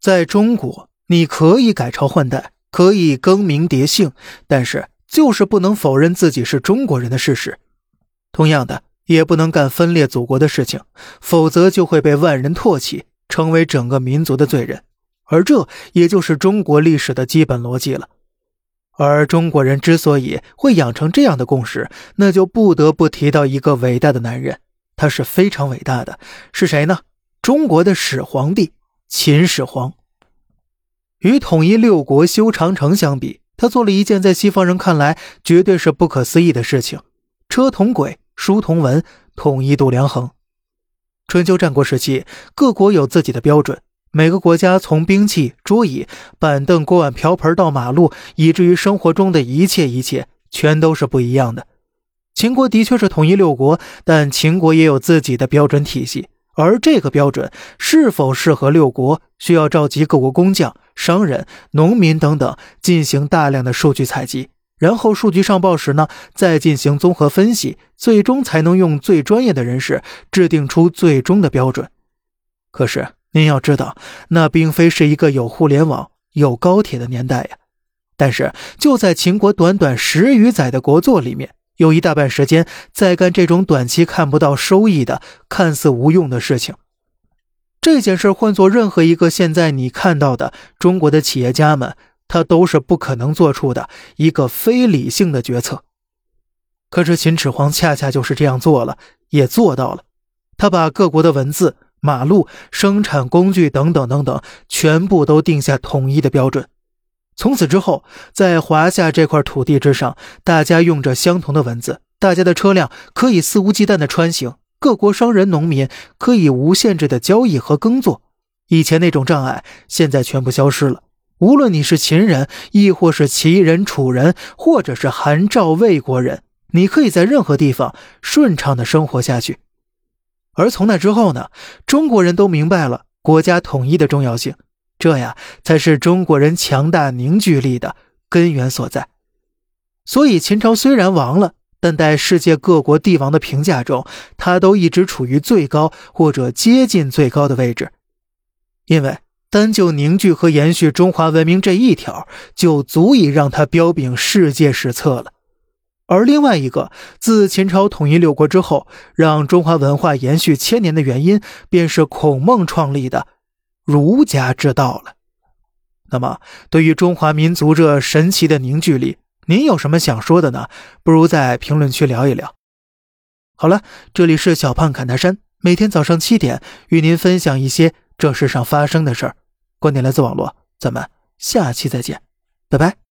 在中国，你可以改朝换代，可以更名迭姓，但是就是不能否认自己是中国人的事实。同样的，也不能干分裂祖国的事情，否则就会被万人唾弃，成为整个民族的罪人。而这也就是中国历史的基本逻辑了。而中国人之所以会养成这样的共识，那就不得不提到一个伟大的男人，他是非常伟大的，是谁呢？中国的始皇帝。秦始皇与统一六国、修长城相比，他做了一件在西方人看来绝对是不可思议的事情：车同轨，书同文，统一度量衡。春秋战国时期，各国有自己的标准，每个国家从兵器、桌椅、板凳、锅碗瓢盆到马路，以至于生活中的一切一切，全都是不一样的。秦国的确是统一六国，但秦国也有自己的标准体系。而这个标准是否适合六国，需要召集各国工匠、商人、农民等等进行大量的数据采集，然后数据上报时呢，再进行综合分析，最终才能用最专业的人士制定出最终的标准。可是您要知道，那并非是一个有互联网、有高铁的年代呀。但是就在秦国短短十余载的国祚里面。有一大半时间在干这种短期看不到收益的、看似无用的事情。这件事换做任何一个现在你看到的中国的企业家们，他都是不可能做出的一个非理性的决策。可是秦始皇恰恰就是这样做了，也做到了。他把各国的文字、马路、生产工具等等等等，全部都定下统一的标准。从此之后，在华夏这块土地之上，大家用着相同的文字，大家的车辆可以肆无忌惮的穿行，各国商人、农民可以无限制的交易和耕作。以前那种障碍，现在全部消失了。无论你是秦人，亦或是齐人、楚人，或者是韩赵魏国人，你可以在任何地方顺畅的生活下去。而从那之后呢，中国人都明白了国家统一的重要性。这呀，才是中国人强大凝聚力的根源所在。所以，秦朝虽然亡了，但在世界各国帝王的评价中，他都一直处于最高或者接近最高的位置。因为单就凝聚和延续中华文明这一条，就足以让他彪炳世界史册了。而另外一个，自秦朝统一六国之后，让中华文化延续千年的原因，便是孔孟创立的。儒家之道了。那么，对于中华民族这神奇的凝聚力，您有什么想说的呢？不如在评论区聊一聊。好了，这里是小胖侃大山，每天早上七点与您分享一些这世上发生的事儿。观点来自网络，咱们下期再见，拜拜。